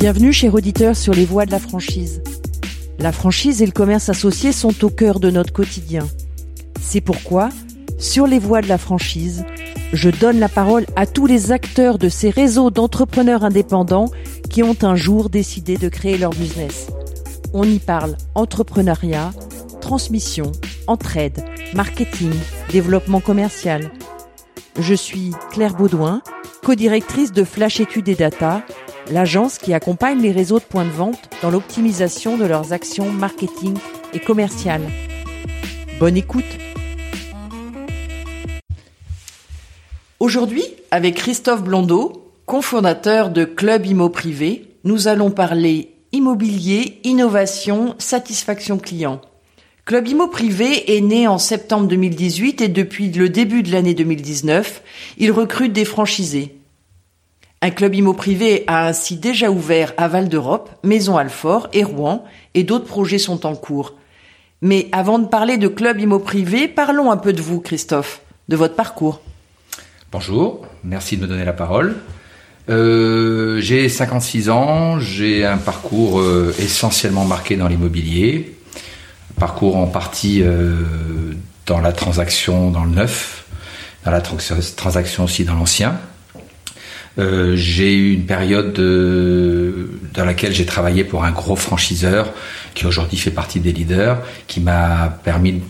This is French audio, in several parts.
Bienvenue chers auditeurs sur les voies de la franchise. La franchise et le commerce associé sont au cœur de notre quotidien. C'est pourquoi, sur les voies de la franchise, je donne la parole à tous les acteurs de ces réseaux d'entrepreneurs indépendants qui ont un jour décidé de créer leur business. On y parle entrepreneuriat, transmission, entraide, marketing, développement commercial. Je suis Claire Baudouin, co-directrice de Flash Études et Data, l'agence qui accompagne les réseaux de points de vente dans l'optimisation de leurs actions marketing et commerciales. Bonne écoute Aujourd'hui, avec Christophe Blondeau, cofondateur de Club Immo Privé, nous allons parler immobilier, innovation, satisfaction client. Club Immo Privé est né en septembre 2018 et depuis le début de l'année 2019, il recrute des franchisés. Un club immo privé a ainsi déjà ouvert à Val d'Europe, Maison Alfort et Rouen, et d'autres projets sont en cours. Mais avant de parler de club immo privé, parlons un peu de vous, Christophe, de votre parcours. Bonjour, merci de me donner la parole. Euh, j'ai 56 ans, j'ai un parcours euh, essentiellement marqué dans l'immobilier, parcours en partie euh, dans la transaction, dans le neuf, dans la transaction aussi dans l'ancien. Euh, j'ai eu une période dans laquelle j'ai travaillé pour un gros franchiseur qui aujourd'hui fait partie des leaders, qui m'a permis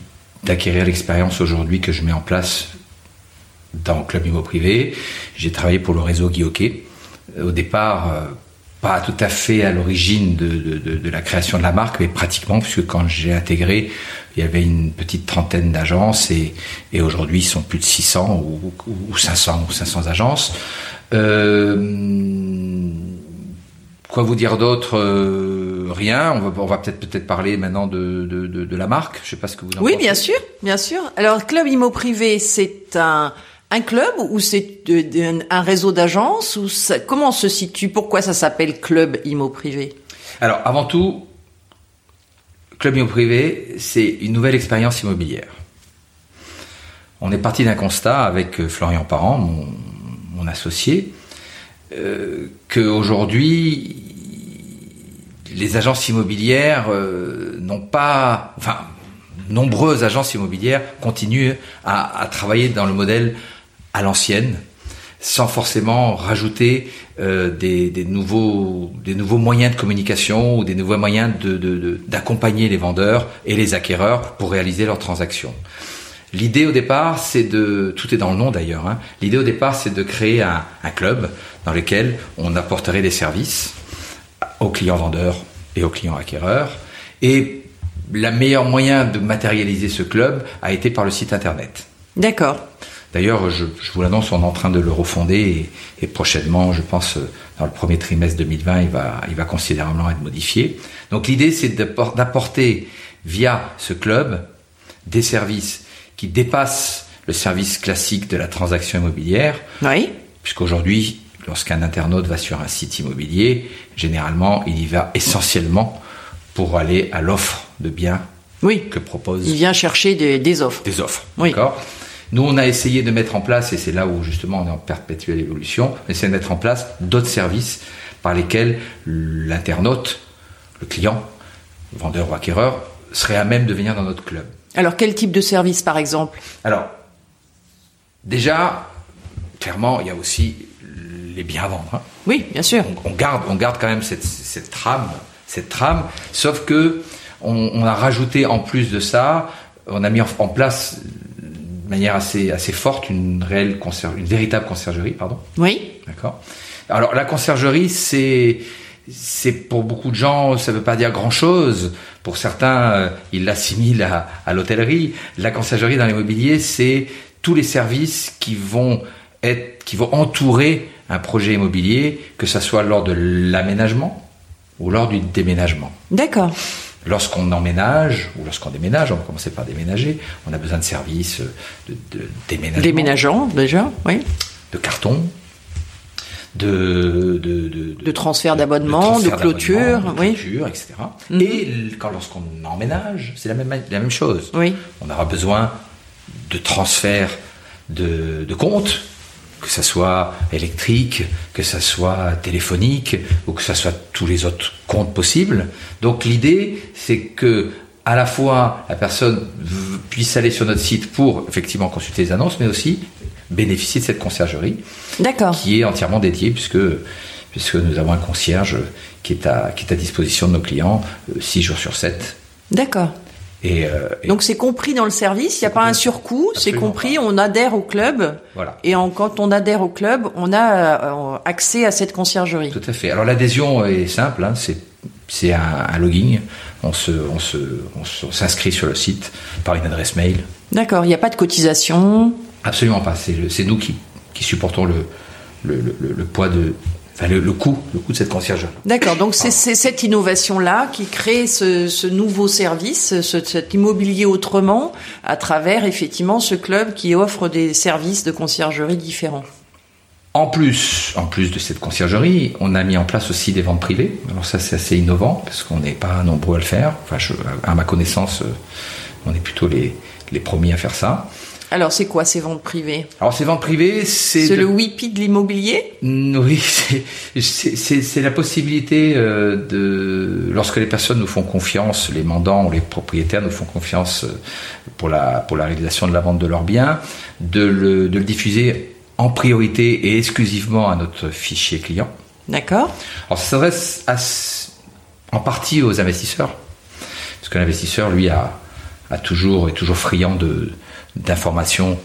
d'acquérir l'expérience aujourd'hui que je mets en place dans Club Immo Privé. J'ai travaillé pour le réseau Guy Au départ, euh, pas tout à fait à l'origine de, la création de la marque, mais pratiquement, puisque quand j'ai intégré, il y avait une petite trentaine d'agences et, aujourd'hui, ils sont plus de 600 ou, ou 500 ou 500 agences. Euh, quoi vous dire d'autre euh, Rien. On va, on va peut-être peut-être parler maintenant de, de, de, la marque. Je sais pas ce que vous en oui, bien sûr, bien sûr. Alors, Club Immo Privé, c'est un un club ou c'est un réseau d'agences ou comment on se situe Pourquoi ça s'appelle Club Immo Privé? Alors, avant tout, Club Immo Privé, c'est une nouvelle expérience immobilière. On est parti d'un constat avec euh, Florian Parent, mon, mon associé, euh, qu'aujourd'hui, les agences immobilières euh, n'ont pas, enfin, nombreuses agences immobilières continuent à, travailler dans le modèle à l'ancienne, sans forcément rajouter euh, des, nouveaux, moyens de communication ou des nouveaux moyens d'accompagner les vendeurs et les acquéreurs pour réaliser leurs transactions. L'idée au départ, c'est de, tout est dans le nom d'ailleurs, hein. l'idée au départ, c'est de créer un, club dans lequel on apporterait des services aux clients vendeurs et aux clients acquéreurs. Et la meilleure moyen de matérialiser ce club a été par le site internet. D'accord. D'ailleurs, je, vous l'annonce, on est en train de le refonder et, prochainement, je pense, dans le premier trimestre 2020, il va, il va considérablement être modifié. Donc l'idée, c'est d'apporter via ce club des services qui dépasse le service classique de la transaction immobilière. Oui. Puisqu'aujourd'hui, lorsqu'un internaute va sur un site immobilier, généralement, il y va essentiellement pour aller à l'offre de biens oui. que propose. Il vient chercher des, offres. Des offres. Oui. D'accord. Nous, on a essayé de mettre en place, et c'est là où justement on est en perpétuelle évolution, on essaie de mettre en place d'autres services par lesquels l'internaute, le client, le vendeur ou acquéreur, serait à même de venir dans notre club. Alors, quel type de service, par exemple Alors, déjà, clairement, il y a aussi les biens à vendre. Hein. Oui, bien sûr. On, garde, on garde quand même cette, trame, cette trame, sauf que on, a rajouté en plus de ça, on a mis en, place de manière assez, assez forte une réelle une véritable conciergerie, pardon. Oui. D'accord. Alors la conciergerie, c'est c'est pour beaucoup de gens, ça ne veut pas dire grand-chose. Pour certains, euh, ils l'assimilent à, l'hôtellerie. La conciergerie dans l'immobilier, c'est tous les services qui vont être, qui vont entourer un projet immobilier, que ce soit lors de l'aménagement ou lors du déménagement. D'accord. Lorsqu'on emménage ou lorsqu'on déménage, on va commencer par déménager, on a besoin de services de, de déménagement. Déménageant, déjà, oui. De carton, de, de, de, de transfert d'abonnement, de, clôture, de oui. etc. Et quand lorsqu'on emménage, c'est la même, la même chose. Oui. On aura besoin de transfert de, de compte, que ça soit électrique, que ça soit téléphonique, ou que ça soit tous les autres comptes possibles. Donc l'idée, c'est que à la fois la personne puisse aller sur notre site pour effectivement consulter les annonces, mais aussi bénéficier de cette conciergerie, qui est entièrement dédiée puisque puisque nous avons un concierge qui est à qui est à disposition de nos clients 6 euh, jours sur 7. D'accord. Et, euh, Donc c'est compris dans le service, il n'y a pas un surcoût, c'est compris, on adhère au club. Voilà. Et en, quand on adhère au club, on a euh, accès à cette conciergerie. Tout à fait. Alors l'adhésion est simple, hein, c'est c'est un, un, login. On se on se on s'inscrit sur le site par une adresse mail. D'accord. Il n'y a pas de cotisation. Absolument pas. C'est nous qui qui supportons le le, le, le poids de le, coût, le coût de cette conciergerie. D'accord, donc c'est cette innovation-là qui crée ce, ce nouveau service, ce, cet immobilier autrement, à travers effectivement ce club qui offre des services de conciergerie différents. En plus, en plus de cette conciergerie, on a mis en place aussi des ventes privées. Alors ça, c'est assez innovant parce qu'on n'est pas nombreux à le faire. Enfin, je, à ma connaissance, euh, on est plutôt les, les premiers à faire ça. Alors, c'est quoi ces ventes privées? Alors, ces ventes privées, c'est... C'est le WIPI de l'immobilier? Oui, c'est la possibilité euh, de... Lorsque les personnes nous font confiance, les mandants ou les propriétaires nous font confiance euh, pour la, pour la réalisation de la vente de leurs biens, de le, de le diffuser en priorité et exclusivement à notre fichier client. D'accord. Alors, ça s'adresse en partie aux investisseurs, parce que l'investisseur, lui, a, a toujours, est toujours friand de d'informations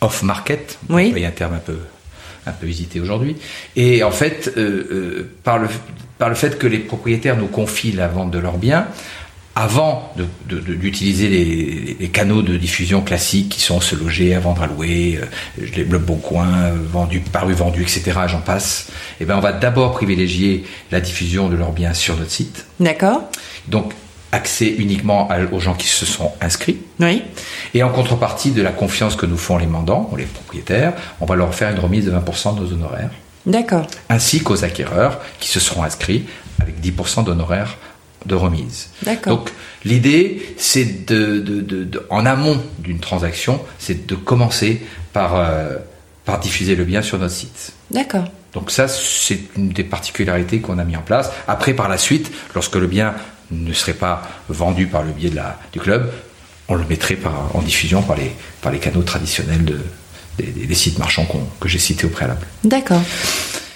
off-market, oui. un terme un peu un peu hésité aujourd'hui. Et en fait, euh, euh, par, le, par le fait que les propriétaires nous confient la vente de leurs biens, avant d'utiliser les, les, canaux de diffusion classiques qui sont se loger, à vendre, à louer, euh, les le bon coin, vendu, paru, vendu, etc. J'en passe. Et ben on va d'abord privilégier la diffusion de leurs biens sur notre site. D'accord. Donc accès uniquement aux gens qui se sont inscrits. Oui. Et en contrepartie de la confiance que nous font les mandants ou les propriétaires, on va leur faire une remise de 20% de nos honoraires. D'accord. Ainsi qu'aux acquéreurs qui se seront inscrits avec 10% d'honoraires de remise. D'accord. Donc l'idée, c'est de, de, de, de, en amont d'une transaction, c'est de commencer par, euh, par diffuser le bien sur notre site. D'accord. Donc ça, c'est une des particularités qu'on a mis en place. Après, par la suite, lorsque le bien ne serait pas vendu par le biais de la, du club, on le mettrait en diffusion par les, par les canaux traditionnels de, des, des sites marchands que j'ai cités au préalable. D'accord.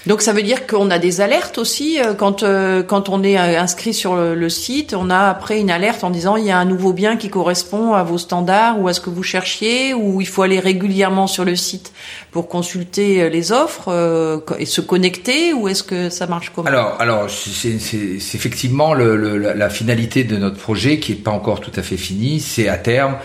Donc ça veut dire qu'on a des alertes aussi quand euh, quand on est inscrit sur le, site, on a après une alerte en disant il y a un nouveau bien qui correspond à vos standards ou à ce que vous cherchiez ou il faut aller régulièrement sur le site pour consulter les offres euh, et se connecter ou est-ce que ça marche comment? Alors alors c'est effectivement le, le, la finalité de notre projet qui est pas encore tout à fait fini, c'est à terme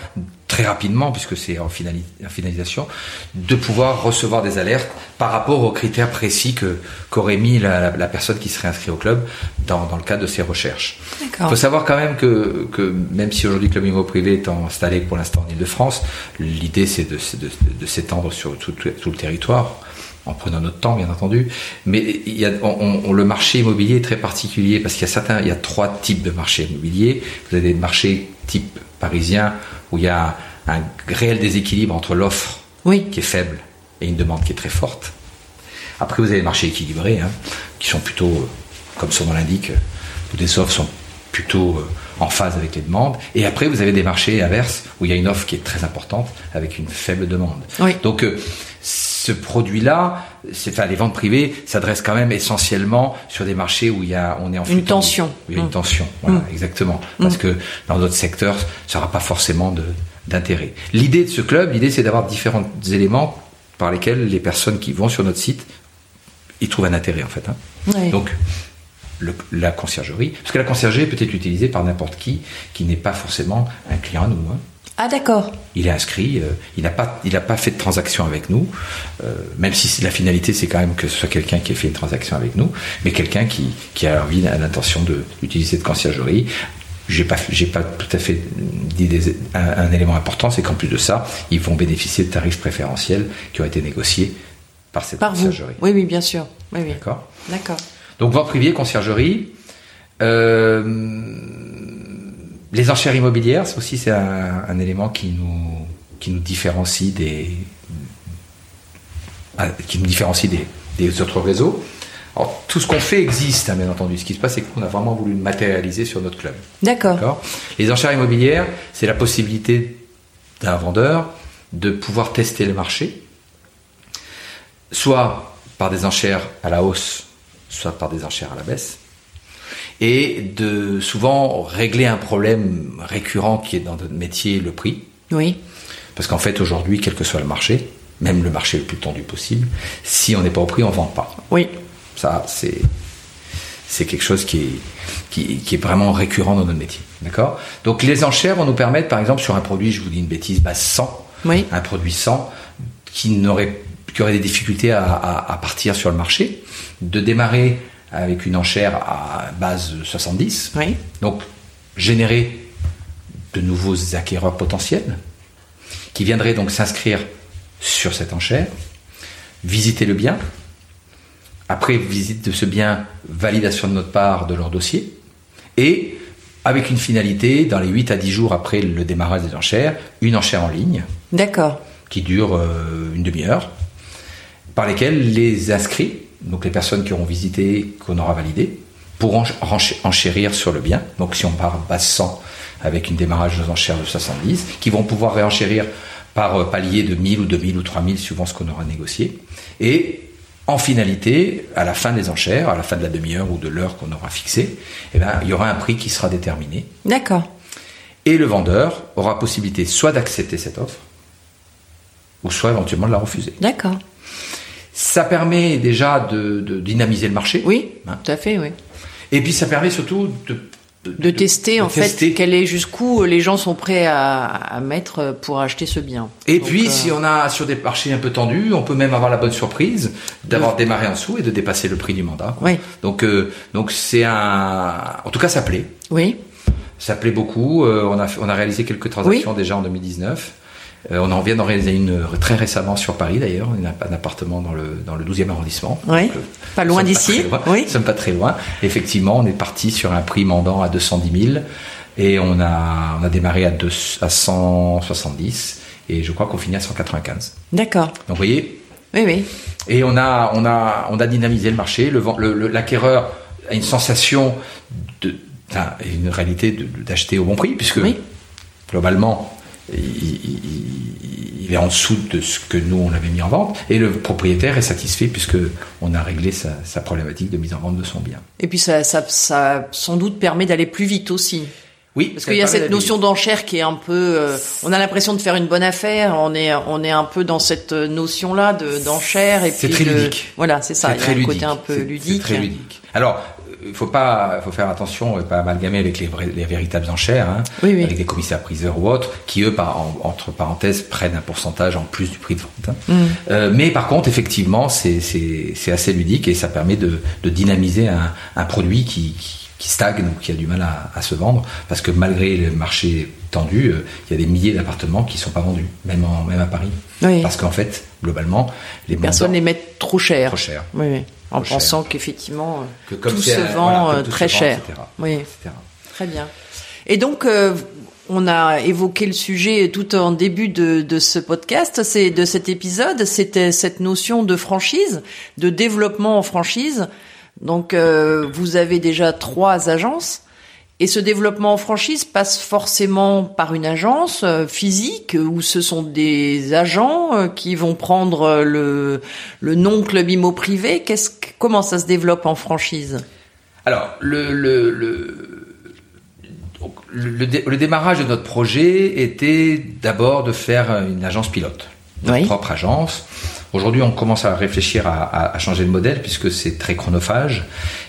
très rapidement, puisque c'est en, finalis en, finalisation, de pouvoir recevoir des alertes par rapport aux critères précis que qu'aurait mis la, la, la, personne qui serait inscrite au club dans, dans le cadre de ses recherches. Il faut savoir quand même que, que même si aujourd'hui Club Immo Privé est installé pour l'instant en Ile-de-France, l'idée c'est de, de, de s'étendre sur tout, tout, le territoire en prenant notre temps, bien entendu. Mais il y a, on, on, le marché immobilier est très particulier parce qu'il y a certains, il y a trois types de marchés immobiliers. Vous avez des marchés type parisien où il y a un réel déséquilibre entre l'offre oui. qui est faible et une demande qui est très forte. Après, vous avez des marchés équilibrés hein, qui sont plutôt, comme son nom l'indique, où des offres sont plutôt en phase avec les demandes. Et après, vous avez des marchés inverses où il y a une offre qui est très importante avec une faible demande. Oui. Donc, euh, ce produit-là, enfin, les ventes privées s'adressent quand même essentiellement sur des marchés où il y a, on est en une tension. Il y a une tension, voilà, mmh. exactement. Parce mmh. que dans d'autres secteurs, ça n'aura pas forcément d'intérêt. L'idée de ce club, l'idée, c'est d'avoir différents éléments par lesquels les personnes qui vont sur notre site, y trouvent un intérêt, en fait. Hein. Oui. Donc, le, la conciergerie, parce que la conciergerie peut être utilisée par n'importe qui qui n'est pas forcément un client à nous. Hein. Ah d'accord. Il est inscrit, euh, il n'a pas, il pas fait de transaction avec nous, euh, même si la finalité c'est quand même que ce soit quelqu'un qui ait fait une transaction avec nous, mais quelqu'un qui, qui a envie, l'intention d'utiliser de conciergerie. J'ai pas, j'ai pas tout à fait dit des- un, un élément important, c'est qu'en plus de ça, ils vont bénéficier de tarifs préférentiels qui ont été négociés par cette Par vous. conciergerie. Oui, oui, bien sûr. Oui, oui. D'accord. D'accord. Donc vente privée, conciergerie. Euh, les enchères immobilières, ça aussi c'est un, un élément qui nous, qui nous différencie des, ah, qui nous différencie des, des autres réseaux. Alors, tout ce qu'on fait existe, hein, bien entendu. Ce qui se passe, c'est qu'on a vraiment voulu le matérialiser sur notre club. D'accord Les enchères immobilières, c'est la possibilité d'un vendeur de pouvoir tester le marché, soit par des enchères à la hausse, soit par des enchères à la baisse, et de souvent régler un problème récurrent qui est dans notre métier, le prix. Oui. Parce qu'en fait, aujourd'hui, quel que soit le marché, même le marché le plus tendu possible, si on n'est pas au prix, on ne vend pas. Oui. Ça, c'est c'est quelque chose qui est, qui, qui est vraiment récurrent dans notre métier. D'accord? Donc les enchères vont nous permettre, par exemple, sur un produit, je vous dis une bêtise, base 100, Oui. un produit 100 qui, n'aurait, qui aurait des difficultés à, à- à partir sur le marché, de démarrer avec une enchère à base 70, Oui. donc générer de nouveaux acquéreurs potentiels qui viendraient donc s'inscrire sur cette enchère, visiter le bien, après visite de ce bien, validation de notre part de leur dossier, et avec une finalité, dans les 8 à 10 jours après le démarrage des enchères, une enchère en ligne D'accord. qui dure euh, une demi-heure, par lesquelles les inscrits, donc les personnes qui auront visité, qu'on aura validé, pourront enchérir sur le bien. Donc si on part base 100 avec une démarrage aux enchères de 70, qui vont pouvoir réenchérir par euh, palier de 1000 ou 2000 ou 3000 suivant ce qu'on aura négocié. Et en finalité, à la fin des enchères, à la fin de la demi-heure ou de l'heure qu'on aura fixée, eh ben, il y aura un prix qui sera déterminé. D'accord. Et le vendeur aura possibilité soit d'accepter cette offre, ou soit éventuellement de la refuser. D'accord. Ça permet déjà de, de dynamiser le marché. Oui. Hein. Tout à fait, oui. Et puis ça permet surtout de, De tester, de en fait, quel est jusqu'où les gens sont prêts à, à mettre pour acheter ce bien. Et Donc, puis, euh, si on a sur des marchés un peu tendus, on peut même avoir la bonne surprise d'avoir démarré en dessous et de dépasser le prix du mandat. quoi. Oui. Donc, euh, donc c'est un. En tout cas, ça plaît. Oui. Ça plaît beaucoup. Euh, on, a, on a réalisé quelques transactions déjà en 2019. Euh, on en vient d'en réaliser une très récemment sur Paris d'ailleurs, un, app- un appartement dans le, dans le 12e arrondissement. Oui. Donc, euh, Pas loin d'ici. Oui. Nous sommes pas très loin. Effectivement, on est parti sur un prix mandant à 210 000 et on a, on a démarré à, deux, à 170 et je crois qu'on finit à 195. D'accord. Donc vous voyez, Oui, oui. et on a, on a, on a dynamisé le marché. Le- le- l'acquéreur a une sensation de, une réalité d'acheter au bon prix, puisque Oui. globalement, il, est en dessous de ce que nous on avait mis en vente, et le propriétaire est satisfait puisque on a réglé sa, sa problématique de mise en vente de son bien. Et puis ça, ça, ça sans doute permet d'aller plus vite aussi. Oui, Parce qu'il y a cette notion d'enchère qui est un peu, euh, on a l'impression de faire une bonne affaire. On est, on est un peu dans cette notion-là de d'enchère et C'est puis très de- ludique. Voilà, c'est ça. C'est Il y a très un ludique. côté un peu C'est- ludique. C'est très ludique. Alors, il faut pas, faut faire attention, et pas amalgamer avec les, vrais- les véritables enchères, hein, Oui, oui. avec des commissaires priseurs ou autres, qui eux, par, en- entre parenthèses, prennent un pourcentage en plus du prix de vente. hein. Mm. Euh, mais par contre, effectivement, c'est assez ludique et ça permet de, de dynamiser un, un produit qui, qui, qui stagne ou qui a du mal à, à se vendre, parce que malgré le marché tendu, euh, il y a des milliers d'appartements qui sont pas vendus, même, en, même à Paris. Oui. Parce qu'en fait, globalement, les Personne montants- les met trop cher. Trop cher. Oui, oui. En Trop pensant qu'effectivement, euh, Que tout c'est se vend voilà, euh, se très vend, cher. etc. Oui, etc. très bien. Et donc, euh, on a évoqué le sujet tout en début de, de ce podcast, c'est de cet épisode, c'était cette notion de franchise, de développement en franchise. Donc, euh, vous avez déjà trois agences. Et ce développement en franchise passe forcément par une agence euh, physique où ce sont des agents euh, qui vont prendre euh, le, le nom club immo privé. Qu'est-ce comment ça se développe en franchise? Alors, le, le, le, donc, le, dé- le démarrage de notre projet était d'abord de faire une agence pilote, notre Oui. propre agence. Aujourd'hui, on commence à réfléchir à, à, changer de modèle puisque c'est très chronophage.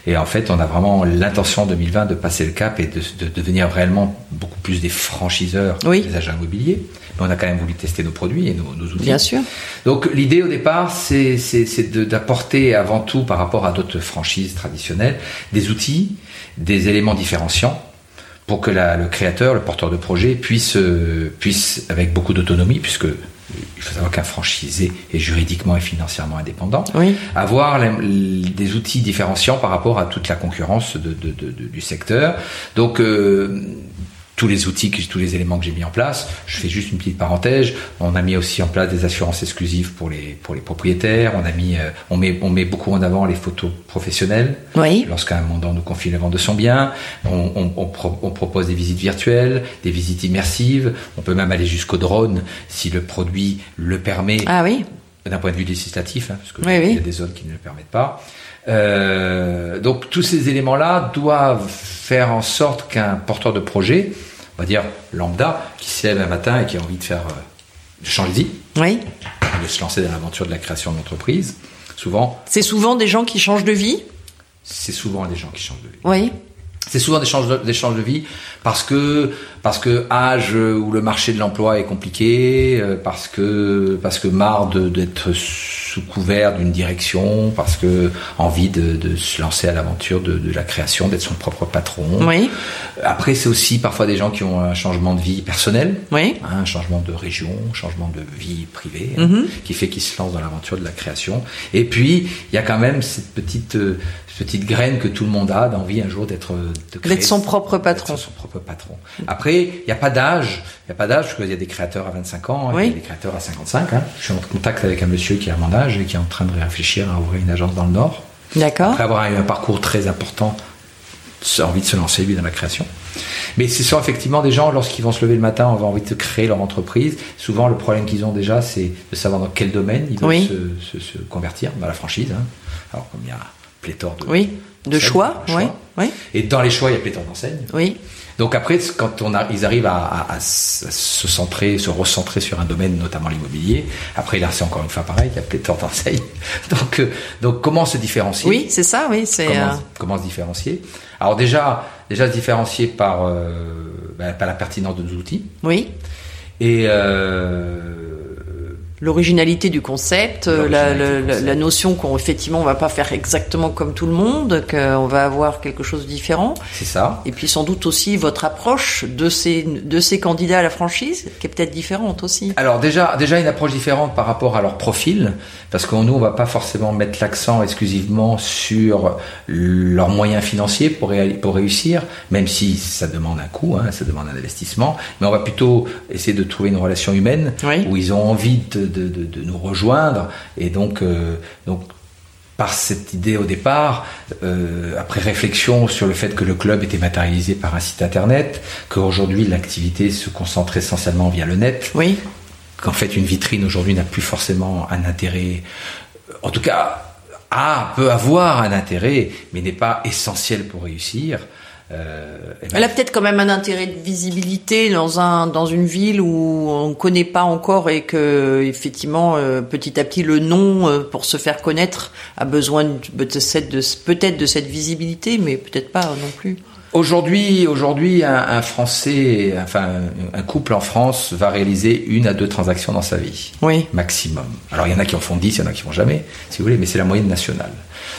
Et en fait, on a vraiment l'intention en 2020 de passer le cap et de, de, devenir réellement beaucoup plus des franchiseurs des agents immobiliers. Mais on a quand même voulu tester nos produits et nos, nos outils. Bien sûr. Donc l'idée au départ, c'est d'apporter avant tout par rapport à d'autres franchises traditionnelles des outils, des éléments différenciants pour que la, le créateur, le porteur de projet puisse, euh, puisse avec beaucoup d'autonomie, puisque il faut savoir qu'un franchisé est juridiquement et financièrement indépendant, oui. avoir des outils différenciants par rapport à toute la concurrence de, de, de, du secteur. Donc euh, tous les outils, tous les éléments que j'ai mis en place. Je fais juste une petite parenthèse. On a mis aussi en place des assurances exclusives pour les pour les propriétaires. On a mis, euh, on met on met beaucoup en avant les photos professionnelles. Oui. Lorsqu'un mandant nous confie la vente de son bien, on, on, on, on, propose des visites virtuelles, des visites immersives. On peut même aller jusqu'au drone si le produit le permet. Ah oui. D'un point de vue législatif, hein, parce que oui, il y a des zones qui ne le permettent pas. Euh, donc tous ces éléments-là doivent faire en sorte qu'un porteur de projet, on va dire lambda, qui se lève un matin et qui a envie de faire euh, de changer de vie, oui. de se lancer dans l'aventure de la création d'entreprise, souvent. C'est souvent des gens qui changent de vie? C'est souvent des gens qui changent de vie. Oui. C'est souvent des changes, de, des changes de vie parce que parce que âge où le marché de l'emploi est compliqué, euh, parce que parce que marre d'être sous couvert d'une direction, parce que envie de, de se lancer à l'aventure de, de, la création, d'être son propre patron. Oui. Après, c'est aussi parfois des gens qui ont un changement de vie personnel, oui. hein, un changement de région, un changement de vie privée, hein, Mm -hmm. qui fait qu'ils se lancent dans l'aventure de la création. Et puis, il y a quand même cette petite euh, petite graine que tout le monde a d'envie un jour d'être d'être son propre patron. Son propre patron. Après, il n'y a pas d'âge. Il n'y a pas d'âge, parce qu'il y a des créateurs à 25 ans, oui. il y a des créateurs à 55. Hein. Je suis en contact avec un monsieur qui a mon âge et qui est en train de réfléchir à ouvrir une agence dans le Nord. D'accord. Après avoir eu un parcours très important, envie de se lancer, lui, dans la création. Mais ce sont effectivement des gens, lorsqu'ils vont se lever le matin, ont envie de créer leur entreprise. Souvent, le problème qu'ils ont déjà, c'est de savoir dans quel domaine ils veulent oui. se, se, se, convertir, dans la franchise. Hein. Alors, comme il y a pléthore de, oui. de choix. Oui. oui. Et dans les choix, il y a pléthore d'enseignes. Oui. Donc après, quand on a, ils arrivent à, à, à, se centrer, se recentrer sur un domaine, notamment l'immobilier, après là, c'est encore une fois pareil, il y a pléthore d'enseignes. Donc, euh, donc comment se différencier? Oui, c'est ça, oui. C'est comment, euh... comment, se différencier? Alors déjà, déjà se différencier par, euh, ben, par la pertinence de nos outils. Oui. Et euh, l'originalité du concept, la, la, concept. la, notion qu'on effectivement on va pas faire exactement comme tout le monde, qu'on va avoir quelque chose de différent. C'est ça. Et puis sans doute aussi votre approche de ces de ces candidats à la franchise, qui est peut-être différente aussi. Alors déjà déjà une approche différente par rapport à leur profil, parce que nous on va pas forcément mettre l'accent exclusivement sur leurs moyens financiers pour pour réussir, même si ça demande un coût, hein, ça demande un investissement, mais on va plutôt essayer de trouver une relation humaine oui. où ils ont envie de de, de, de, nous rejoindre. Et donc, euh, donc par cette idée au départ, euh, après réflexion sur le fait que le club était matérialisé par un site internet, qu'aujourd'hui l'activité se concentre essentiellement via le net, oui. qu'en fait une vitrine aujourd'hui n'a plus forcément un intérêt, en tout cas, a, peut avoir un intérêt, mais n'est pas essentiel pour réussir. Euh, ben, Elle a peut-être quand même un intérêt de visibilité dans un dans une ville où on ne connaît pas encore et que effectivement euh, petit à petit le nom euh, pour se faire connaître a besoin de, de cette de, peut-être de cette visibilité, mais peut-être pas non plus. Aujourd'hui, aujourd'hui, un, un, Français, enfin un couple en France va réaliser une à deux transactions dans sa vie, oui. maximum. Alors il y en a qui en font dix, il y en a qui font jamais, si vous voulez, mais c'est la moyenne nationale.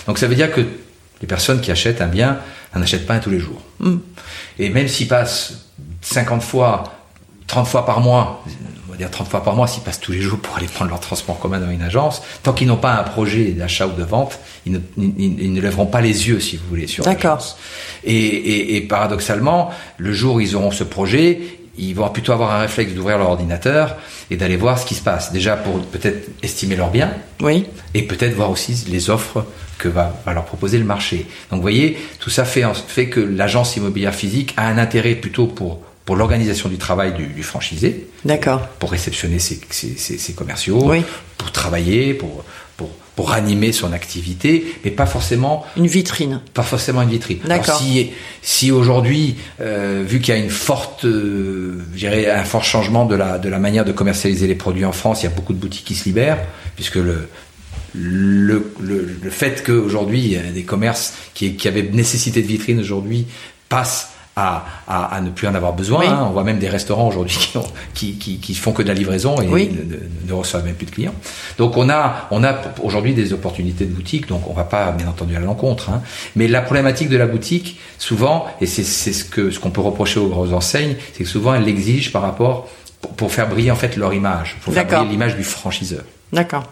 Donc ça veut dire que les personnes qui achètent un bien n'en achètent pas un tous les jours. Mm. Et même s'ils passent 50 fois, 30 fois par mois, on va dire 30 fois par mois, s'ils passent tous les jours pour aller prendre leur transport commun dans une agence, tant qu'ils n'ont pas un projet d'achat ou de vente, ils ne, ils, ils ne, lèveront pas les yeux, si vous voulez, sur l'agence. Et, et, et paradoxalement, le jour où ils auront ce projet, ils vont plutôt avoir un réflexe d'ouvrir leur ordinateur et d'aller voir ce qui se passe. Déjà pour peut-être estimer leur bien. Oui. Et peut-être voir aussi les offres que va, va, leur proposer le marché. Donc vous voyez, tout ça fait, fait que l'agence immobilière physique a un intérêt plutôt pour, pour l'organisation du travail du, du franchisé. D'accord. Pour réceptionner ses, ses, ses, ses commerciaux, oui. pour travailler, pour, pour animer son activité, mais pas forcément une vitrine. Pas forcément une vitrine. D'accord. Si, si aujourd'hui, euh, vu qu'il y a une forte, euh, un fort changement de la de la manière de commercialiser les produits en France, il y a beaucoup de boutiques qui se libèrent, puisque le le, le, le fait qu'aujourd'hui des commerces qui, qui avaient nécessité de vitrine aujourd'hui passent à, à, à, ne plus en avoir besoin. Oui. Hein. On voit même des restaurants aujourd'hui qui, qui, qui, qui font que de la livraison et Oui. ne, ne- ne reçoivent même plus de clients. Donc on a, on a aujourd'hui des opportunités de boutique, donc on va pas bien entendu à l'encontre. Hein. Mais la problématique de la boutique, souvent, et c'est ce que ce qu'on peut reprocher aux grosses enseignes, c'est que souvent elles l'exigent par rapport pour, pour faire briller en fait leur image, pour faire briller l'image du franchiseur. D'accord.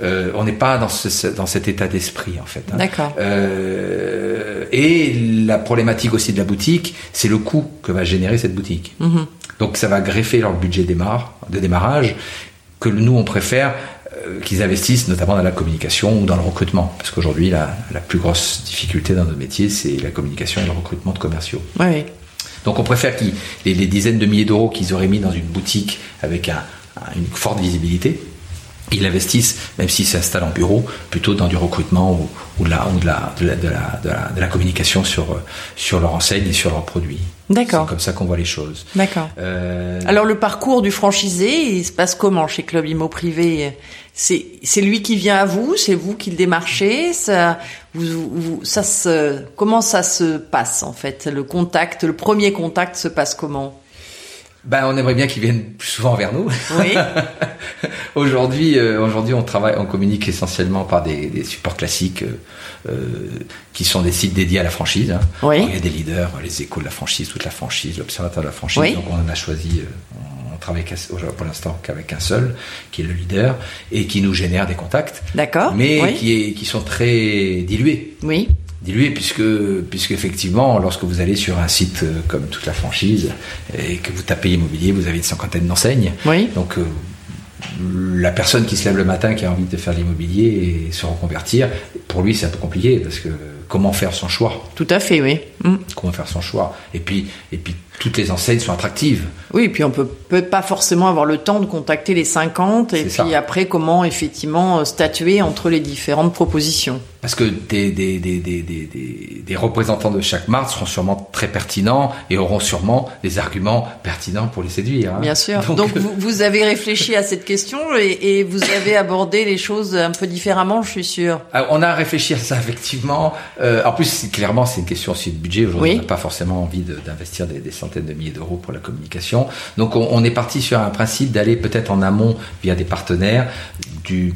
Euh, on n'est pas dans, ce, dans cet état d'esprit en fait. hein. D'accord. Euh, et la problématique aussi de la boutique, c'est le coût que va générer cette boutique. Mhm. Donc ça va greffer leur budget de démarrage que nous on préfère euh, qu'ils investissent notamment dans la communication ou dans le recrutement. Parce qu'aujourd'hui la, la plus grosse difficulté dans notre métier c'est la communication et le recrutement de commerciaux. Oui, oui. Donc on préfère qu'ils les, les dizaines de milliers d'euros qu'ils auraient mis dans une boutique avec un- un- une forte visibilité, ils investissent, même s'ils s'installent en bureau, plutôt dans du recrutement ou, ou de, la, ou de, la, de, la, de, la, communication sur, euh, sur leur enseigne et sur leurs produits. D'accord. C'est comme ça qu'on voit les choses. D'accord. Euh, Alors le parcours du franchisé, il se passe comment chez Club Immo Privé? C'est c'est lui qui vient à vous, c'est vous qui le démarchez, ça vous, vous- ça se comment ça se passe en fait? Le contact, le premier contact se passe comment? Ben, on aimerait bien qu'ils viennent plus souvent vers nous. Oui. aujourd'hui, euh, aujourd'hui, on travaille, on communique essentiellement par des, des supports classiques euh, euh, qui sont des sites dédiés à la franchise. hein. Oui. Il y a des leaders, les échos de la franchise, toute la franchise, l'observateur de la franchise. Oui. Donc on en a choisi, euh, on travaille pour l'instant qu'avec un seul, qui est le leader et qui nous génère des contacts, D'accord. mais oui. qui, est, qui sont très dilués Oui. Dilué puisque puisque effectivement lorsque vous allez sur un site euh, comme toute la franchise et que vous tapez immobilier vous avez une cinquantaine d'enseignes Oui. donc euh, la personne qui se lève le matin qui a envie de faire de l'immobilier et se reconvertir pour lui c'est un peu compliqué parce que comment faire son choix? Tout à fait, oui. Mm. comment faire son choix? Et puis et puis toutes les enseignes sont attractives Oui, et puis on peut, peut pas forcément avoir le temps de contacter les 50 et puis ça. après comment effectivement statuer entre les différentes propositions. Parce que des, des, des, des, des, des, des représentants de chaque marque seront sûrement très pertinents et auront sûrement des arguments pertinents pour les séduire. hein. Bien sûr. Donc, Donc, vous, vous avez réfléchi à cette question et, et vous avez abordé les choses un peu différemment, je suis sûre. Ah, On a réfléchi à ça effectivement. Euh, en plus, clairement, c'est une question aussi de budget. Aujourd'hui, Oui. on n'a pas forcément envie d'investir des, des centaines de milliers d'euros pour la communication. Donc, on, on est parti sur un principe d'aller peut-être en amont via des partenaires du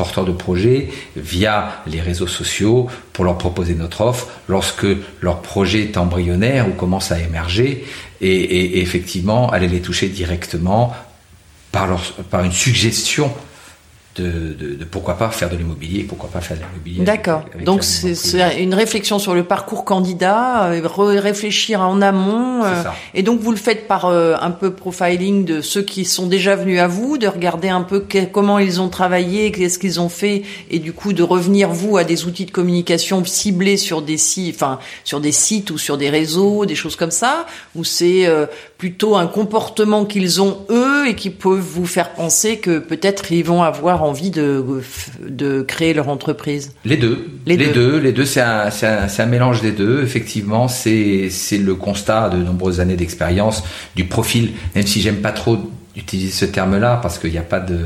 porteur de projet via les réseaux sociaux pour leur proposer notre offre lorsque leur projet est embryonnaire ou commence à émerger et, effectivement aller les toucher directement par, par une suggestion de, de, de pourquoi pas faire de l'immobilier, pourquoi pas faire de l'immobilier. D'accord. Donc c'est une réflexion sur le parcours candidat, euh, réfléchir en amont. C'est euh, ça. et donc vous le faites par euh, un peu profiling de ceux qui sont déjà venus à vous, de regarder un peu que- comment ils ont travaillé, qu'est-ce qu'ils ont fait, et du coup de revenir vous à des outils de communication ciblés sur des sites, enfin sur des sites ou sur des réseaux, des choses comme ça, ou c'est euh, plutôt un comportement qu'ils ont eux et qui peuvent vous faire penser que peut-être ils vont avoir envie de de créer leur entreprise. Les deux. Les Les, deux. deux. Les deux, c'est un, c'est un, mélange des deux. Effectivement, c'est c'est le constat de nombreuses années d'expérience du profil, même si j'aime pas trop utiliser ce terme-là parce qu'il n'y a pas de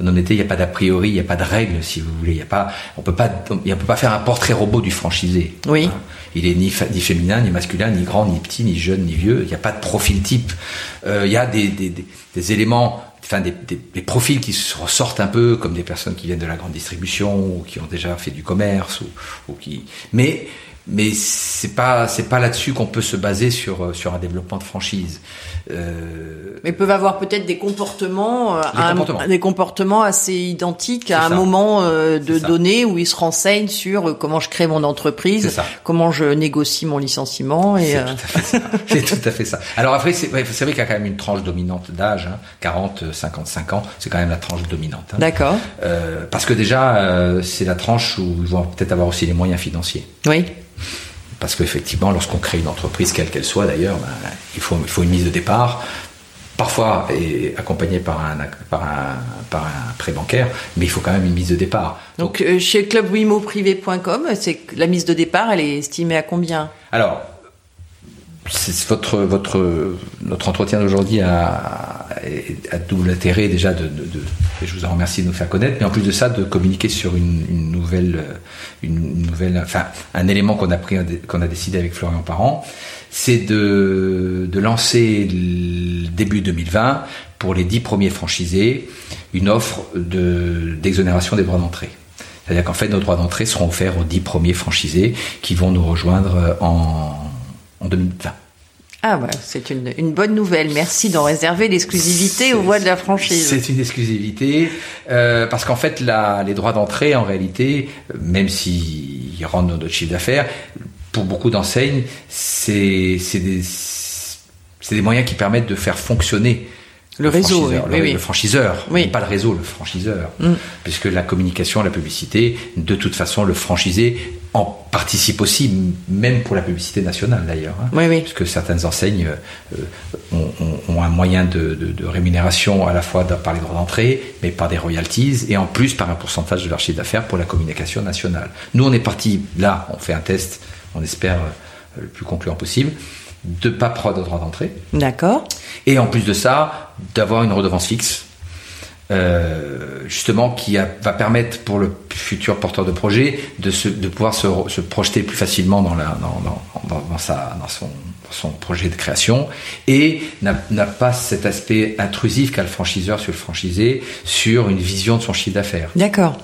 en honnêteté, il n'y a pas d'a priori, il n'y a pas de règle si vous voulez. Il y a pas, on peut pas, on, peut pas faire un portrait robot du franchisé. Oui. Hein. Il est ni, ni féminin, ni masculin, ni grand, ni petit, ni jeune, ni vieux. Il n'y a pas de profil type. Euh, il y a des, des, des, des éléments, enfin des, des, des profils qui se ressortent un peu comme des personnes qui viennent de la grande distribution ou qui ont déjà fait du commerce ou, ou qui. Mais mais c'est pas c'est pas là-dessus qu'on peut se baser sur euh, sur un développement de franchise. Euh, Mais peuvent avoir peut-être des comportements, euh, un- comportements. des comportements assez identiques à un moment euh, de données où ils se renseignent sur comment je crée mon entreprise, comment je négocie mon licenciement et C'est tout à fait ça. C'est tout à fait ça. Alors après, c'est ouais, vrai qu'il y a quand même une tranche dominante d'âge, hein, 40, euh, 55 ans, c'est quand même la tranche dominante. hein. d'accord. Parce que déjà, c'est la tranche où ils vont peut-être avoir aussi les moyens financiers. Oui, Parce qu'effectivement, lorsqu'on crée une entreprise, quelle qu'elle soit d'ailleurs, ben, il, faut, il faut une mise de départ. parfois est accompagné par un, par un, par un prêt bancaire, mais il faut quand même une mise de départ. Donc, euh, chez clubwimoprivé.com, c'est la mise de départ, elle est estimée à combien? Alors, votre, notre entretien d'aujourd'hui a, a, double intérêt déjà de, et je vous en remercie de nous faire connaître, mais en plus de ça, de communiquer sur une, nouvelle, enfin, un élément qu'on a pris, qu'on a décidé avec Florian Parent, c'est de, lancer début 2020 pour les dix premiers franchisés une offre de, d'exonération des droits d'entrée. C'est-à-dire qu'en fait, nos droits d'entrée seront offerts aux dix premiers franchisés qui vont nous rejoindre en en 2020. Ah ouais, c'est une, une, bonne nouvelle. Merci d'en réserver l'exclusivité aux voies de la franchise. C'est une exclusivité euh, parce qu'en fait, la, les droits d'entrée, en réalité, même s'ils rendent notre chiffre d'affaires, pour beaucoup d'enseignes, c'est des, des moyens qui permettent de faire fonctionner le, réseau, oui, le, oui. le, franchiseur, oui. pas le réseau, le franchiseur. Mm. Puisque la communication, la publicité, de toute façon, le franchisé en participe aussi, même pour la publicité nationale d'ailleurs. Hein, oui, oui. Puisque certaines enseignes euh, ont, ont, un moyen de, de, de, rémunération à la fois par les droits d'entrée, mais par des royalties, et en plus par un pourcentage de leur chiffre d'affaires pour la communication nationale. Nous, on est parti là, on fait un test, on espère euh, le plus concluant possible de pas prendre de droit d'entrée. D'accord. Et en plus de ça, d'avoir une redevance fixe, euh, justement, qui a, va permettre pour le futur porteur de projet de, se, de pouvoir se, se, projeter plus facilement dans, la, dans, dans, dans, sa, dans son, son projet de création et n'a pas cet aspect intrusif qu'a le franchiseur sur le franchisé sur une vision de son chiffre d'affaires. D'accord.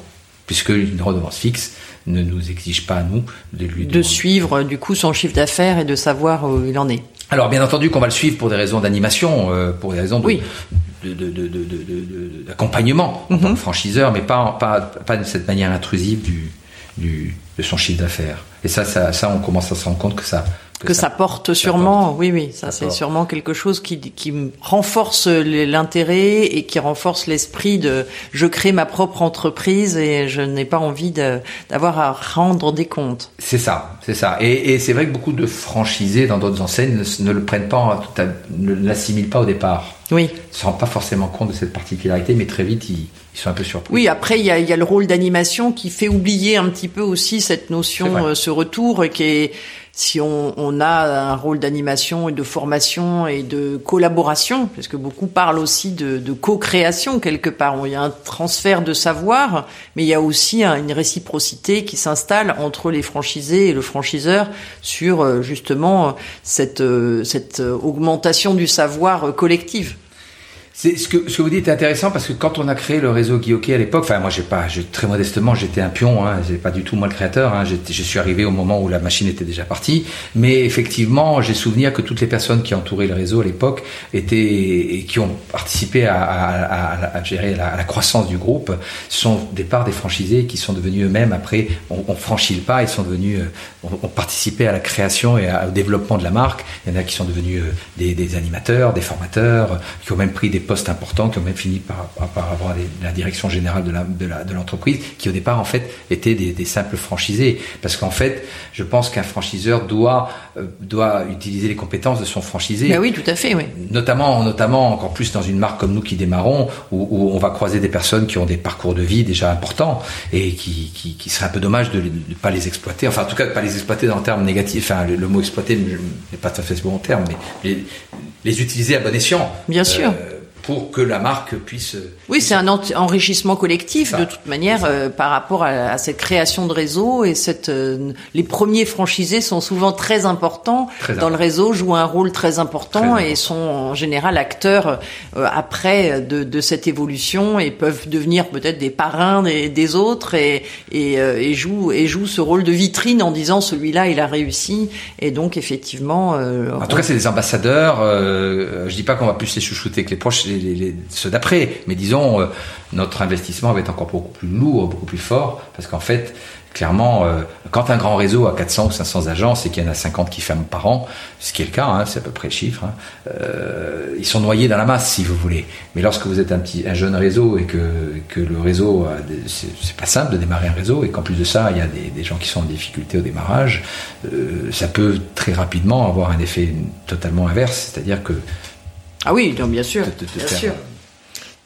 Puisque une redevance fixe, ne nous exige pas à nous de lui de suivre du coup son chiffre d'affaires et de savoir où il en est. Alors bien entendu qu'on va le suivre pour des raisons d'animation, euh, pour des raisons de, oui. d'accompagnement en tant que franchiseur, mais pas, pas, pas de cette manière intrusive du, du, de son chiffre d'affaires. Et ça, ça, ça, on commence à se rendre compte que ça, que, que ça, ça, porte sûrement, ça porte. oui, oui, ça, c'est sûrement quelque chose qui, qui renforce l'intérêt et qui renforce l'esprit de je crée ma propre entreprise et je n'ai pas envie d'avoir à rendre des comptes. C'est ça, c'est ça. Et, et c'est vrai que beaucoup de franchisés dans d'autres enseignes ne, ne, le prennent pas, ne l'assimilent pas au départ. Oui. Ils ne se rendent pas forcément compte de cette particularité, mais très vite, ils, ils sont un peu surpris. Oui, après, il y a, y a le rôle d'animation qui fait oublier un petit peu aussi cette notion, euh, ce retour, qui est si on, on, a un rôle d'animation et de formation et de collaboration, parce que beaucoup parlent aussi de, de co-création quelque part. Il y a un transfert de savoir, mais il y a aussi une réciprocité qui s'installe entre les franchisés et le franchiseur sur justement cette, cette augmentation du savoir collectif. C'est ce que ce que vous dites est intéressant parce que quand on a créé le réseau Guy à l'époque, enfin moi j'ai pas, je, très modestement j'étais un pion, hein, j'ai pas du tout moi le créateur, hein, je suis arrivé au moment où la machine était déjà partie, mais effectivement j'ai souvenir que toutes les personnes qui entouraient le réseau à l'époque étaient et qui ont participé à, à, à, à gérer la, la, croissance du groupe sont des parts des franchisés qui sont devenus eux-mêmes après on, on franchit le pas, ils sont devenus ont, ont participé à la création et au développement de la marque. Il y en a qui sont devenus des, des animateurs, des formateurs, qui ont même pris des postes importants qui ont même fini par, par avoir les, la direction générale de, l'entreprise, qui au départ en fait étaient des, des simples franchisés. Parce qu'en fait, je pense qu'un franchiseur doit euh, doit utiliser les compétences de son franchisé. Ben oui, tout à fait, oui. Notamment, notamment encore plus dans une marque comme nous qui démarrons, où, où on va croiser des personnes qui ont des parcours de vie déjà importants et qui, qui, qui serait un peu dommage de ne pas les exploiter. Enfin, en tout cas, de pas les exploiter dans le terme négatif. Enfin, le, le mot exploiter n'est pas tout à fait ce bon terme, mais les, les utiliser à bon escient. Bien sûr. Euh, pour que la marque puisse. Oui, c'est un enrichissement collectif ça. de toute manière euh, par rapport à, à, cette création de réseau et cette. Euh, les premiers franchisés sont souvent très importants très dans important. le réseau, jouent un rôle très important très et important. sont en général acteurs euh, après de, de, cette évolution et peuvent devenir peut-être des parrains des, des autres et, et, euh, et, jouent et jouent ce rôle de vitrine en disant celui-là il a réussi et donc effectivement. Euh, en tout cas, c'est des ambassadeurs. je dis pas qu'on va plus les chouchouter que les proches les, ceux d'après. Mais disons, euh, notre investissement va être encore beaucoup plus lourd, beaucoup plus fort, parce qu'en fait, clairement, euh, quand un grand réseau a 400 ou 500 agences et qu'il y en a 50 qui ferment par an, ce qui est le cas, hein, c'est à peu près le chiffre, hein, euh, ils sont noyés dans la masse, si vous voulez. Mais lorsque vous êtes un petit, un jeune réseau et que, que le réseau, c'est pas simple de démarrer un réseau et qu'en plus de ça, il y a des, gens qui sont en difficulté au démarrage, ça peut très rapidement avoir un effet totalement inverse, c'est-à-dire que Ah oui, donc bien sûr, bien sûr.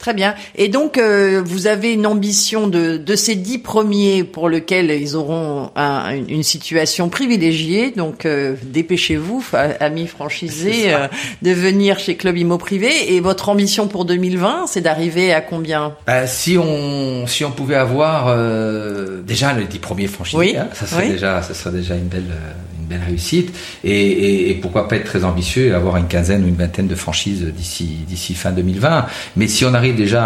Très bien. Et donc, euh, vous avez une ambition de, de ces dix premiers pour lesquels ils auront un, une situation privilégiée. Donc, euh, dépêchez-vous, amis franchisés, euh, de venir chez Club Imo Privé. Et votre ambition pour 2020, c'est d'arriver à combien? Bah, Si on si on pouvait avoir déjà les dix premiers franchisés, oui. Hein, ça serait déjà ça serait déjà une belle belle réussite. Et, pourquoi pas être très ambitieux et avoir une quinzaine ou une vingtaine de franchises d'ici d'ici fin 2020. Mais si on arrive déjà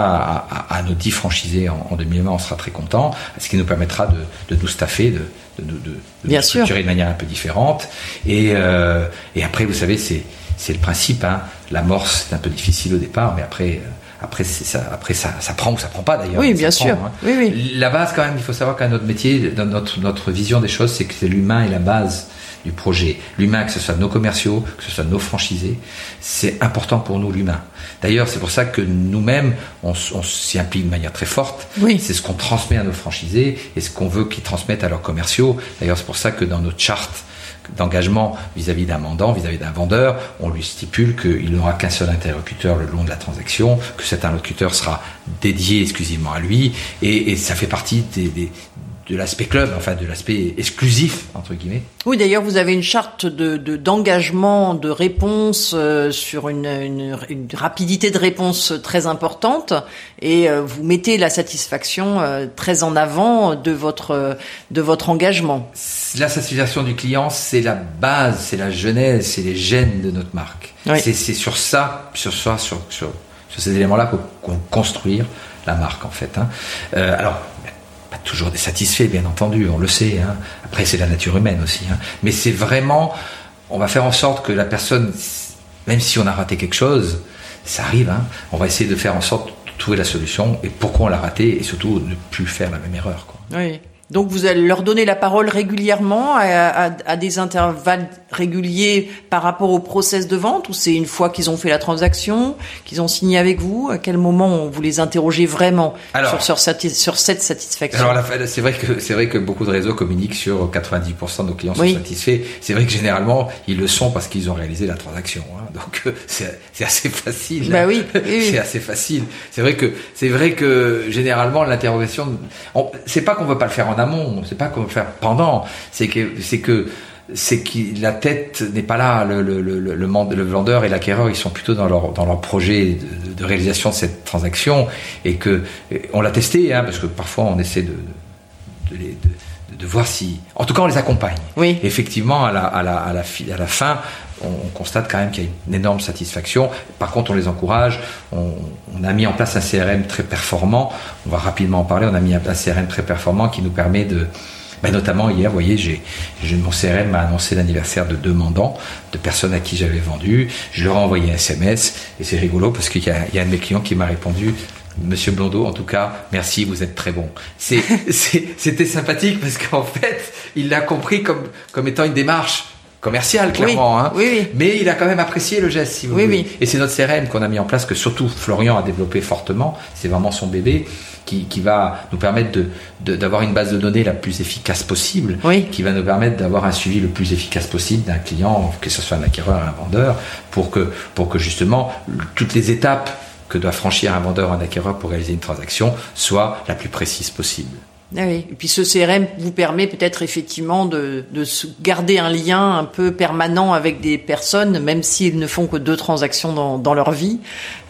à, nos 10 franchisés en, 2020, on sera très content, ce qui nous permettra de, nous staffer, de, de, nous structurer de manière un peu différente. Et, euh, et après, vous savez, c'est c'est le principe. Hein. L'amorce, c'est un peu difficile au départ, mais après. Euh, après, ça, après ça, ça prend ou ça prend pas d'ailleurs. Oui, bien sûr. Hein. Oui, oui. La base, quand même, il faut savoir qu'à notre métier, dans notre, notre vision des choses, c'est que c'est l'humain et la base du projet. L'humain, que ce soit nos commerciaux, que ce soit nos franchisés, c'est important pour nous l'humain. D'ailleurs, c'est pour ça que nous-mêmes, on, s'y implique de manière très forte. Oui. C'est ce qu'on transmet à nos franchisés et ce qu'on veut qu'ils transmettent à leurs commerciaux. D'ailleurs, c'est pour ça que dans notre charte d'engagement vis-à-vis d'un mandant, vis-à-vis d'un vendeur, on lui stipule qu'il n'aura qu'un seul interlocuteur le long de la transaction, que cet interlocuteur sera dédié exclusivement à lui, et, ça fait partie des, de l'aspect club, enfin de l'aspect exclusif entre guillemets. Oui, d'ailleurs, vous avez une charte de d'engagement, de, réponse euh, sur une, une, une, rapidité de réponse très importante, et euh, vous mettez la satisfaction euh, très en avant de votre de votre engagement. La satisfaction du client, c'est la base, c'est la genèse, c'est les gènes de notre marque. C'est sur ça, sur ça, sur sur, sur ces éléments-là qu'on construire la marque en fait. Hein. alors toujours des satisfaits, bien entendu, on le sait. Hein. Après, c'est la nature humaine aussi. Hein. Mais c'est vraiment, on va faire en sorte que la personne, même si on a raté quelque chose, ça arrive, hein, on va essayer de faire en sorte de trouver la solution et pourquoi on l'a raté et surtout ne plus faire la même erreur. Oui. Donc vous allez leur donner la parole régulièrement à, des intervalles réguliers par rapport au process de vente ou c'est une fois qu'ils ont fait la transaction, qu'ils ont signé avec vous? À quel moment vous les interrogez vraiment sur, sur, cette satisfaction? Alors c'est vrai que c'est vrai que beaucoup de réseaux communiquent sur 90% de nos clients sont satisfaits. C'est vrai que généralement ils le sont parce qu'ils ont réalisé la transaction. Hein. Donc euh, c'est assez facile. Bah oui, c'est assez facile. C'est vrai que c'est vrai que généralement l'interrogation, c'est pas qu'on veut pas le faire en amont, c'est pas qu'on veut le faire pendant, c'est que c'est que c'est que la tête n'est pas là. Le, le, le, vendeur et l'acquéreur, ils sont plutôt dans leur, dans leur projet de, de, réalisation de cette transaction. Et que, on l'a testé, hein, parce que parfois on essaie de, de, de, de, voir si. En tout cas, on les accompagne. Oui. Effectivement, à la, à la, à la, à la fin, on, on, constate quand même qu'il y a une énorme satisfaction. Par contre, on les encourage. On, a mis en place un CRM très performant. On va rapidement en parler. On a mis en place un CRM très performant qui nous permet de bah, notamment hier, vous voyez, mon CRM m'a annoncé l'anniversaire de deux mandants, de personnes à qui j'avais vendu. Je leur ai envoyé un SMS et c'est rigolo parce qu'il y a, un de mes clients qui m'a répondu Monsieur Blondeau, en tout cas, merci, vous êtes très bon. c'était sympathique parce qu'en fait, il l'a compris comme étant une démarche commerciale, clairement. Hein. Oui, oui. Mais il a quand même apprécié le geste, si vous voulez. Et c'est notre CRM qu'on a mis en place, que surtout Florian a développé fortement. C'est vraiment son bébé qui, qui va nous permettre de, d'avoir une base de données la plus efficace possible, qui va nous permettre d'avoir un suivi le plus efficace possible d'un client, que ce soit un acquéreur ou un vendeur, pour que, pour que justement toutes les étapes que doit franchir un vendeur ou un acquéreur pour réaliser une transaction soient la plus précise possible. Ah oui. Et puis ce CRM vous permet peut-être effectivement de, de garder un lien un peu permanent avec des personnes, même s'ils ne font que deux transactions dans, dans leur vie.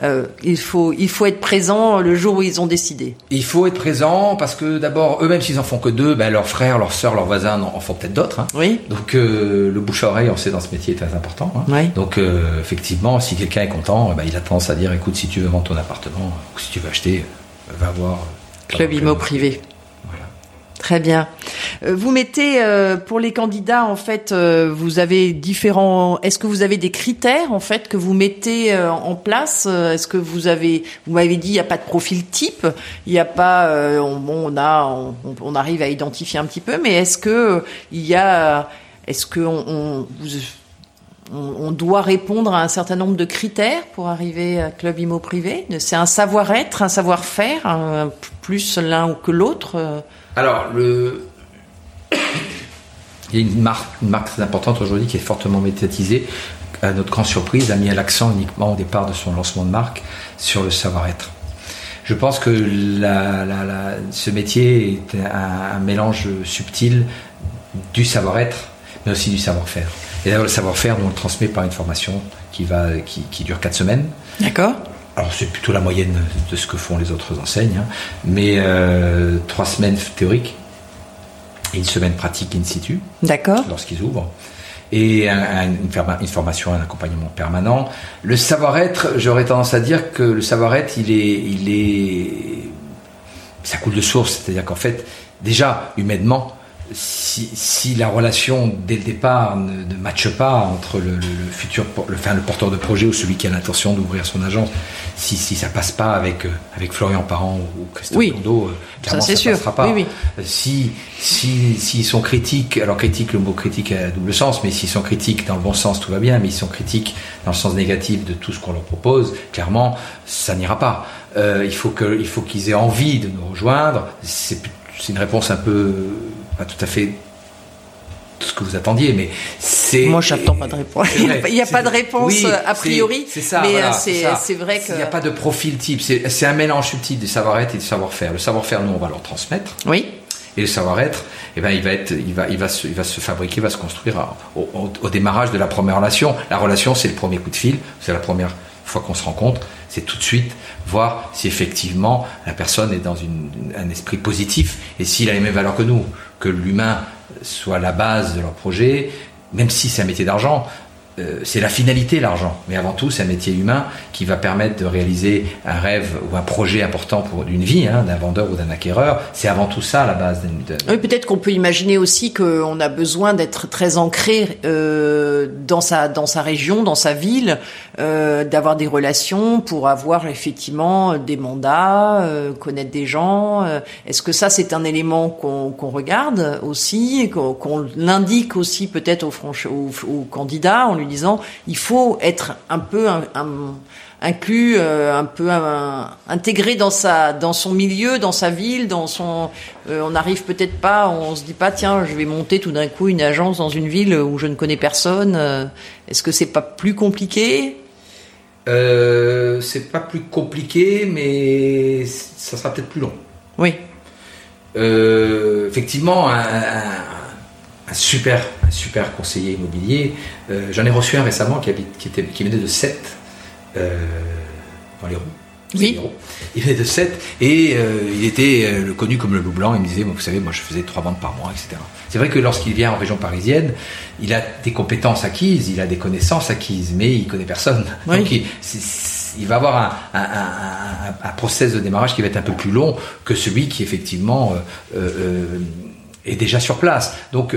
Euh, il faut il faut être présent le jour où ils ont décidé. Il faut être présent parce que d'abord eux-mêmes s'ils en font que deux, ben leurs frères, leurs sœurs, leurs voisins en font peut-être d'autres. Hein. Oui. Donc euh, le bouche à oreille, on sait dans ce métier est très important. Hein. Oui. Donc euh, effectivement, si quelqu'un est content, ben, il a tendance à dire écoute si tu veux vendre ton appartement ou si tu veux acheter, va voir. Club Immo privé. Très bien. Euh, vous mettez euh, pour les candidats en fait, euh, vous avez différents. Est-ce que vous avez des critères en fait que vous mettez en place? Est-ce que vous avez Vous m'avez dit il n'y a pas de profil type, il n'y a pas. On, on, a, on, arrive à identifier un petit peu, mais est-ce que il y a Est-ce que on, doit répondre à un certain nombre de critères pour arriver à Club Immo Privé? C'est un savoir-être, un savoir-faire, plus l'un que l'autre alors, le... il y a une marque, très importante aujourd'hui qui est fortement médiatisée, à notre grande surprise, a mis l'accent uniquement au départ de son lancement de marque sur le savoir-être. Je pense que ce métier est un, mélange subtil du savoir-être, mais aussi du savoir-faire. Et d'ailleurs, le savoir-faire, on le transmet par une formation qui, va, qui, dure 4 semaines. D'accord. Alors c'est plutôt la moyenne de ce que font les autres enseignes, hein. mais euh, trois semaines théoriques et une semaine pratique in situ. D'accord. Lorsqu'ils ouvrent et une, formation, un accompagnement permanent. Le savoir-être, j'aurais tendance à dire que le savoir-être, il est, il est, ça coule de source, c'est-à-dire qu'en fait, déjà humainement, si, la relation dès le départ ne, ne matche pas entre le, futur, le, enfin, le porteur de projet ou celui qui a l'intention d'ouvrir son agence, si, si ça passe pas avec, euh, avec Florian Parent ou Christophe oui, euh, clairement ça, ça passera pas. Si, si, s'ils sont critiques, alors critique, le mot critique a double sens, mais s'ils sont critiques dans le bon sens, tout va bien, mais ils sont critiques dans le sens négatif de tout ce qu'on leur propose, clairement, ça n'ira pas. Euh, il faut qu'ils aient envie de nous rejoindre. C'est une réponse un peu pas tout à fait tout ce que vous attendiez, mais c'est. Moi, j'attends pas de réponse. il n'y a pas de réponse a priori. C'est ça. Mais euh, c'est vrai que. Il n'y a pas de profil type. C'est un mélange subtil du savoir-être et du savoir-faire. Le savoir-faire, nous, on va leur transmettre. Oui. Et le savoir-être, eh ben, il va être, il va, il va se, il va se fabriquer, va se construire au, au démarrage de la première relation. La relation, c'est le premier coup de fil, c'est la première fois qu'on se rencontre, c'est tout de suite voir si effectivement la personne est dans un esprit positif et s'il a les mêmes valeurs que nous, que l'humain soit la base de leur projet, même si c'est un métier d'argent, euh, c'est la finalité l'argent, mais avant tout c'est un métier humain qui va permettre de réaliser un rêve ou un projet important pour d'une vie, hein, d'un vendeur ou d'un acquéreur. C'est avant tout ça la base. De... Oui, peut-être qu'on peut imaginer aussi qu'on a besoin d'être très ancré euh, dans sa dans sa région, dans sa ville, euh, d'avoir des relations pour avoir effectivement des mandats, connaître des gens. Est-ce que ça c'est un élément qu'on regarde aussi, qu'on l'indique aussi peut-être aux, aux, aux candidats en disant il faut être un peu un, inclus, euh, un peu intégré dans sa, dans son milieu, dans sa ville, dans son. Euh, on n'arrive peut-être pas, on se dit pas tiens, je vais monter tout d'un coup une agence dans une ville où je ne connais personne. Euh, est-ce que c'est pas plus compliqué? C'est pas plus compliqué, mais ça sera peut-être plus long. Oui. effectivement, un un super, un super conseiller immobilier. Euh, j'en ai reçu un récemment qui, habite, qui, était, qui venait de 7 euh, dans les roues. Oui. Il venait de 7 et euh, il était connu comme le loup blanc. Il me disait, vous savez, moi je faisais trois ventes par mois, etc. C'est vrai que lorsqu'il vient en région parisienne, il a des compétences acquises, il a des connaissances acquises, mais il connaît personne. Donc il, va avoir un, un, un, process de démarrage qui va être un peu plus long que celui qui effectivement est déjà sur place. Donc,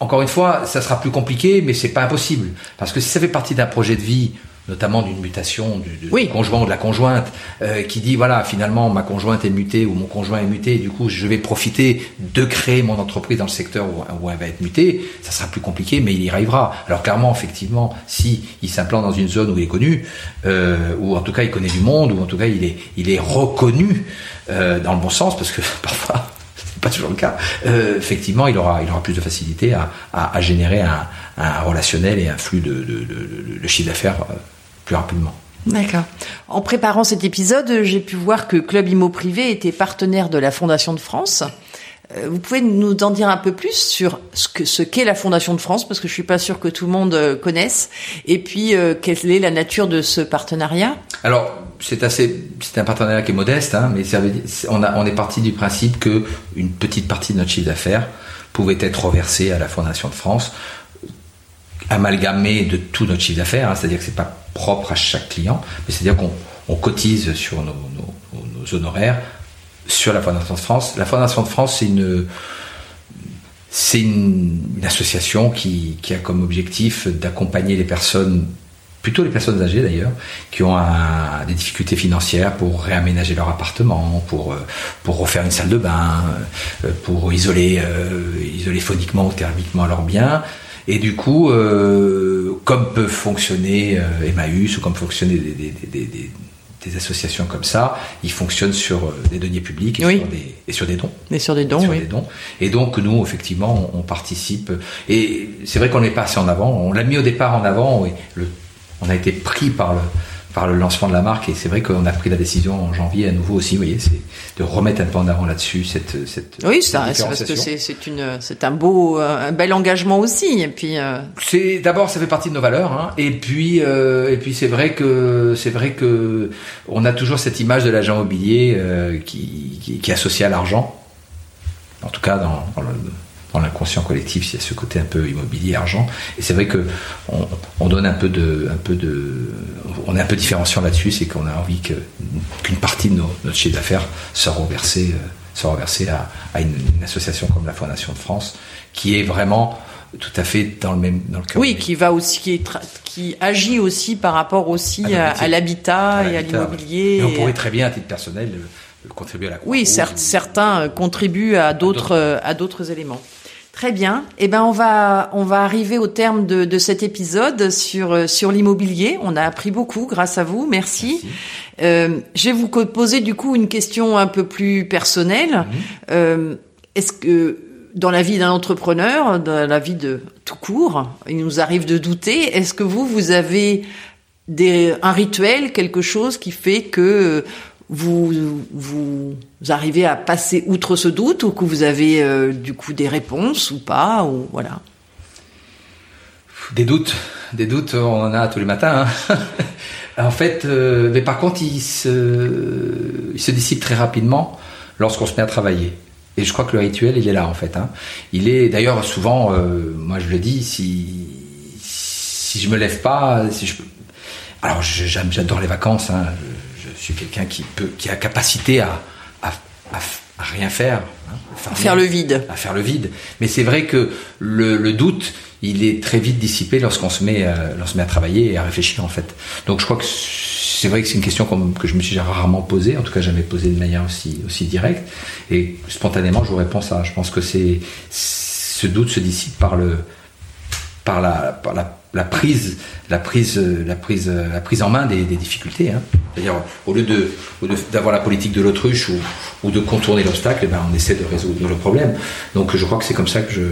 encore une fois, ça sera plus compliqué, mais c'est pas impossible. Parce que si ça fait partie d'un projet de vie, notamment d'une mutation du, conjoint ou de la conjointe, euh, qui dit voilà, finalement, ma conjointe est mutée ou mon conjoint est muté, et du coup, je vais profiter de créer mon entreprise dans le secteur où, elle va être mutée, ça sera plus compliqué, mais il y arrivera. Alors clairement, effectivement, si il s'implante dans une zone où il est connu, euh, ou en tout cas il connaît du monde, ou en tout cas il est, il est reconnu euh, dans le bon sens, parce que parfois pas toujours le cas, euh, effectivement, il aura, il aura plus de facilité à, à, générer un, relationnel et un flux de, de, de, de chiffre d'affaires euh, plus rapidement. D'accord. En préparant cet épisode, j'ai pu voir que Club Immo Privé était partenaire de la Fondation de France. Euh, vous pouvez nous en dire un peu plus sur ce que ce qu'est la Fondation de France, parce que je suis pas sûr que tout le monde connaisse, et puis quelle est la nature de ce partenariat? Alors, c'est assez, c'est un partenariat qui est modeste, hein, mais on, est parti du principe que une petite partie de notre chiffre d'affaires pouvait être reversée à la Fondation de France, amalgamée de tout notre chiffre d'affaires, hein, c'est-à-dire que c'est pas propre à chaque client, mais c'est-à-dire qu'on on cotise sur nos, honoraires sur la Fondation de France. La Fondation de France, c'est une c'est une, association qui, qui a comme objectif d'accompagner les personnes plutôt les personnes âgées d'ailleurs, qui ont des difficultés financières pour réaménager leur appartement, pour, euh, pour refaire une salle de bain, euh, pour isoler, euh, isoler phoniquement ou thermiquement leurs biens. Et du coup, comme peut fonctionner Emmaüs ou comme fonctionner des associations comme ça, ils fonctionnent sur euh, des deniers publics et, Oui. sur, des, et sur des dons. Mais sur des dons, sur oui. des dons. Et donc nous, effectivement, on, on participe. Et c'est vrai qu'on n'est pas assez en avant. On l'a mis au départ en avant. Et le, on a été pris par le, par le lancement de la marque. Et c'est vrai qu'on a pris la décision en janvier à nouveau aussi. Vous voyez, c'est de remettre un peu en avant là-dessus cette, cette Oui, ça, c'est parce que c'est c'est une c'est un beau euh, un bel engagement aussi et puis euh, C'est d'abord ça fait partie de nos valeurs hein, et puis euh, et puis c'est vrai que c'est vrai que on a toujours cette image de l'agent immobilier euh, qui, qui qui est associé à l'argent. En tout cas dans, dans le dans l'inconscient collectif, il y a ce côté un peu immobilier argent et c'est vrai que on, on donne un peu de un peu de on est un peu différenciant là-dessus, c'est qu'on a envie qu'une partie de nos, notre chiffre d'affaires soit reversée euh, soit reversée à, à une, une association comme la Fondation de France qui est vraiment tout à fait dans le même dans le cœur oui qui va aussi qui est tra- qui agit aussi par rapport aussi À l'habitat et à l'immobilier. Et on pourrait très bien, à titre personnel, euh, contribuer à la Oui, Croix-Rouge certes, ou- certains euh, contribuent à d'autres à d'autres éléments. Très bien. Eh ben on va on va arriver au terme de, de cet épisode sur euh, sur l'immobilier. On a appris beaucoup grâce à vous. Merci. Merci. Euh, je vais vous poser du coup une question un peu plus personnelle. Mhm. Euh, Est-ce que dans la vie d'un entrepreneur, dans la vie de tout court, il nous arrive de douter. Est-ce que vous vous avez des, un rituel, quelque chose qui fait que vous, arrivez à passer outre ce doute ou que vous avez euh, du coup des réponses ou pas ou voilà. Des doutes, des doutes, on en a tous les matins. hein. en fait, euh, mais par contre, il se, il se dissipe très rapidement lorsqu'on se met à travailler. Et je crois que le rituel, il est là en fait. hein. Il est d'ailleurs souvent, euh, moi je le dis, si si je me lève pas, si je alors j'adore les vacances. hein. Je, suis quelqu'un qui peut, qui a capacité à à, à, à rien faire, hein, à Faire le vide. à faire le vide. Mais c'est vrai que le, le doute, il est très vite dissipé lorsqu'on se met, euh, lorsqu'on se met à travailler et à réfléchir en fait. Donc je crois que c'est vrai que c'est une question que je me suis rarement posée, en tout cas jamais posée de manière aussi aussi directe. Et spontanément, je vous réponds ça. Je pense que c'est ce doute se dissipe par le par la, par la, la prise, la prise, la prise, la prise en main des, des difficultés. hein. C'est-à-dire, au lieu de, d'avoir la politique de l'autruche ou, ou de contourner l'obstacle, eh ben, on essaie de résoudre le problème. Donc, je crois que c'est comme ça que je,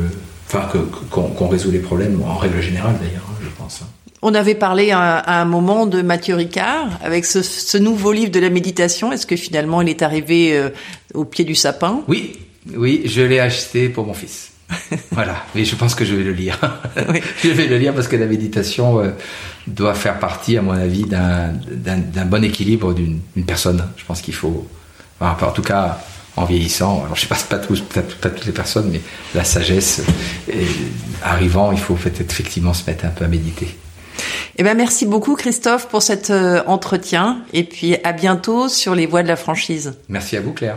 enfin, que, qu'on, résout les problèmes en règle générale d'ailleurs, hein, je pense. hein. On avait parlé à, à un moment de Mathieu Ricard avec ce, ce nouveau livre de la méditation. Est-ce que finalement il est arrivé euh, au pied du sapin? Oui, oui, je l'ai acheté pour mon fils. voilà, mais je pense que je vais le lire. Oui. je vais le lire parce que la méditation euh, doit faire partie, à mon avis, d'un, bon équilibre d'une, personne. Je pense qu'il faut, enfin, en tout cas, en vieillissant, alors je sais pas, pas, tous, pas toutes les personnes, mais la sagesse euh, arrivant, il faut peut-être effectivement se mettre un peu à méditer. Eh ben merci beaucoup Christophe pour cet euh, entretien et puis à bientôt sur les voies de la franchise. Merci à vous, Claire.